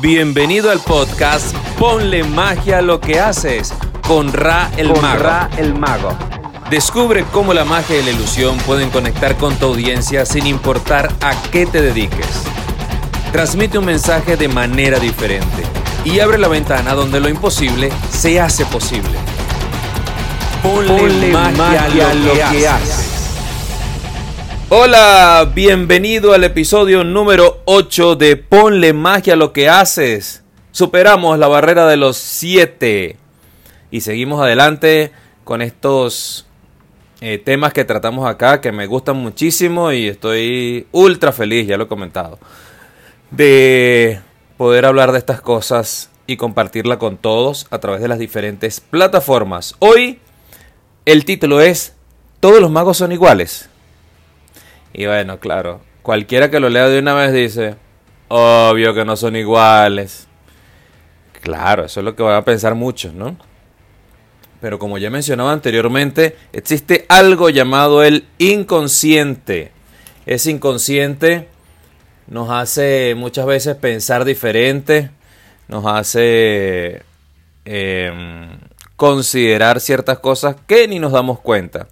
Bienvenido al podcast Ponle magia a lo que haces con Ra el con Mago. Ra el Mago. Descubre cómo la magia y la ilusión pueden conectar con tu audiencia sin importar a qué te dediques. Transmite un mensaje de manera diferente y abre la ventana donde lo imposible se hace posible. Ponle, Ponle magia, magia a lo que, que haces. Hola, bienvenido al episodio número 8 de Ponle magia a lo que haces. Superamos la barrera de los 7 y seguimos adelante con estos eh, temas que tratamos acá que me gustan muchísimo y estoy ultra feliz, ya lo he comentado, de poder hablar de estas cosas y compartirla con todos a través de las diferentes plataformas. Hoy el título es Todos los magos son iguales. Y bueno, claro, cualquiera que lo lea de una vez dice, obvio que no son iguales. Claro, eso es lo que van a pensar muchos, ¿no? Pero como ya mencionaba anteriormente, existe algo llamado el inconsciente. Ese inconsciente nos hace muchas veces pensar diferente, nos hace eh, considerar ciertas cosas que ni nos damos cuenta.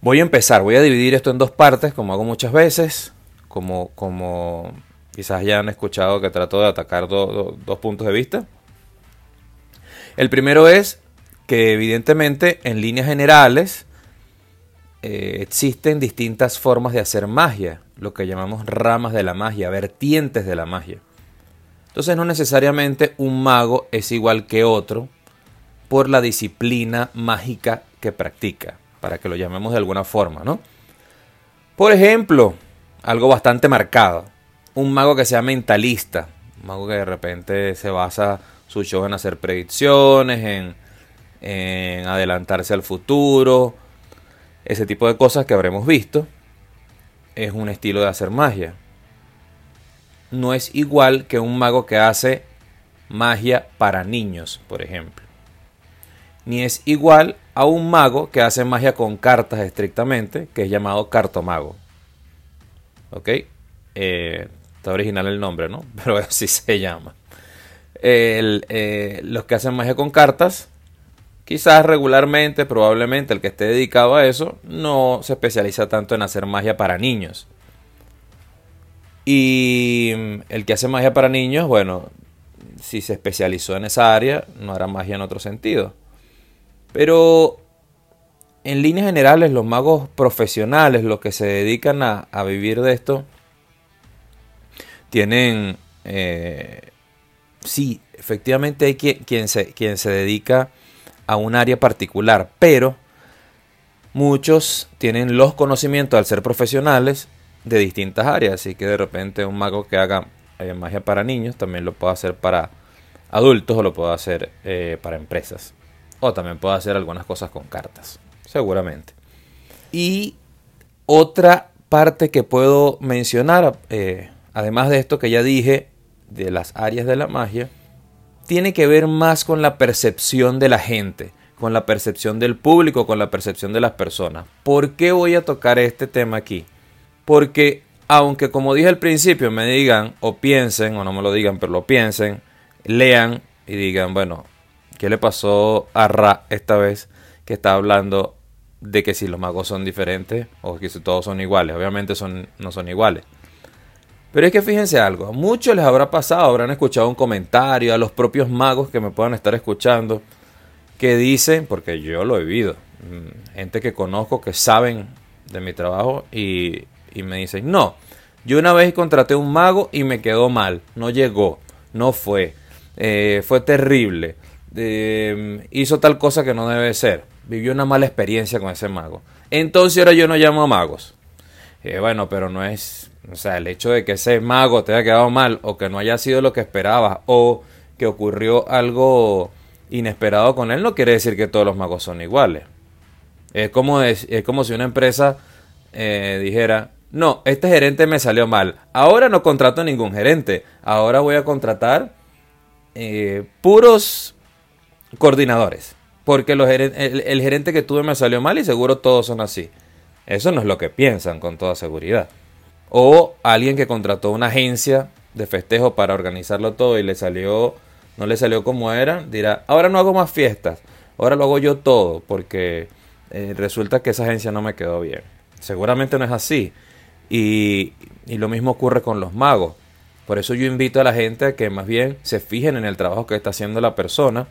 Voy a empezar, voy a dividir esto en dos partes, como hago muchas veces, como, como quizás ya han escuchado que trato de atacar do- do- dos puntos de vista. El primero es que evidentemente en líneas generales eh, existen distintas formas de hacer magia, lo que llamamos ramas de la magia, vertientes de la magia. Entonces no necesariamente un mago es igual que otro por la disciplina mágica que practica, para que lo llamemos de alguna forma, ¿no? Por ejemplo, algo bastante marcado, un mago que sea mentalista, un mago que de repente se basa su show en hacer predicciones, en, en adelantarse al futuro, ese tipo de cosas que habremos visto, es un estilo de hacer magia. No es igual que un mago que hace magia para niños, por ejemplo. Ni es igual a un mago que hace magia con cartas estrictamente, que es llamado cartomago. ¿Ok? Eh, está original el nombre, ¿no? Pero así se llama. Eh, los que hacen magia con cartas, quizás regularmente, probablemente el que esté dedicado a eso, no se especializa tanto en hacer magia para niños. Y mm, el que hace magia para niños, bueno, si se especializó en esa área, no hará magia en otro sentido. Pero en líneas generales, los magos profesionales, los que se dedican a, vivir de esto, tienen... eh, sí, efectivamente hay quien, quien, se, quien se dedica a un área particular, pero muchos tienen los conocimientos al ser profesionales de distintas áreas, así que de repente un mago que haga eh, magia para niños también lo puede hacer para adultos o lo puede hacer eh, para empresas. O también puede hacer algunas cosas con cartas, seguramente. Y otra parte que puedo mencionar, eh, además de esto que ya dije, de las áreas de la magia, tiene que ver más con la percepción de la gente, con la percepción del público, con la percepción de las personas. ¿Por qué voy a tocar este tema aquí? Porque aunque como dije al principio me digan o piensen, o no me lo digan, pero lo piensen, lean y digan, bueno, ¿qué le pasó a Ra esta vez que está hablando de que si los magos son diferentes o que si todos son iguales? Obviamente son, no son iguales. Pero es que fíjense algo, a muchos les habrá pasado, habrán escuchado un comentario, a los propios magos que me puedan estar escuchando, que dicen, porque yo lo he vivido, mm, gente que conozco que saben de mi trabajo y, me dicen, no, yo una vez contraté un mago y me quedó mal, no llegó, no fue, eh, fue terrible, hizo tal cosa que no debe ser, vivió una mala experiencia con ese mago. Entonces ahora yo no llamo a magos. Eh, bueno, pero no es, o sea, el hecho de que ese mago te haya quedado mal o que no haya sido lo que esperabas o que ocurrió algo inesperado con él no quiere decir que todos los magos son iguales. Es como, es como si una empresa eh, dijera, no, este gerente me salió mal, ahora no contrato ningún gerente, ahora voy a contratar eh, puros coordinadores, porque el gerente que tuve me salió mal y seguro todos son así. Eso no es lo que piensan con toda seguridad. O alguien que contrató una agencia de festejo para organizarlo todo y le salió, no le salió como era, dirá, ahora no hago más fiestas, ahora lo hago yo todo, porque eh, resulta que esa agencia no me quedó bien. Seguramente no es así. Y, y lo mismo ocurre con los magos. Por eso yo invito a la gente a que más bien se fijen en el trabajo que está haciendo la persona,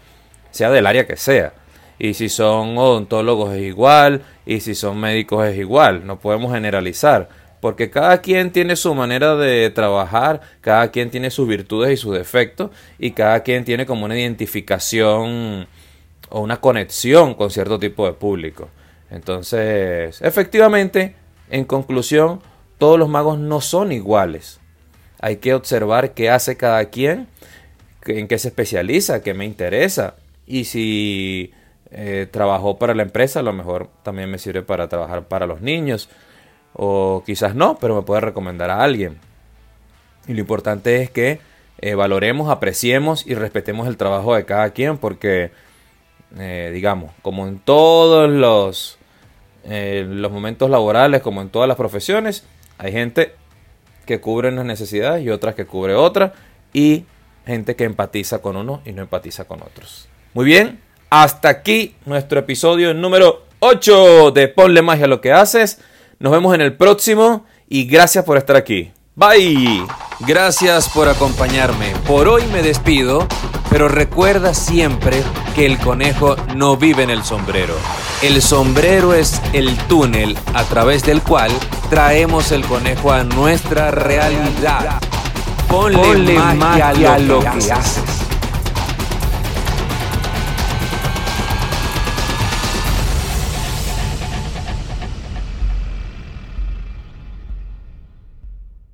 sea del área que sea. Y si son odontólogos es igual, y si son médicos es igual. No podemos generalizar, porque cada quien tiene su manera de trabajar, cada quien tiene sus virtudes y sus defectos, y cada quien tiene como una identificación o una conexión con cierto tipo de público. Entonces, efectivamente, en conclusión, todos los magos no son iguales. Hay que observar qué hace cada quien, en qué se especializa, qué me interesa. Y si eh, trabajó para la empresa, a lo mejor también me sirve para trabajar para los niños. O quizás no, pero me puede recomendar a alguien. Y lo importante es que eh, valoremos, apreciemos y respetemos el trabajo de cada quien porque, eh, digamos, como en todos los, los momentos laborales, como en todas las profesiones, hay gente que cubre unas necesidades y otras que cubre otras. Y gente que empatiza con uno y no empatiza con otros. Muy bien, hasta aquí nuestro episodio número 8 de Ponle magia a lo que haces. Nos vemos en el próximo y gracias por estar aquí. Bye. Gracias por acompañarme. Por hoy me despido, pero recuerda siempre que el conejo no vive en el sombrero. El sombrero es el túnel a través del cual traemos el conejo a nuestra realidad. Ponle, magia, a lo que haces.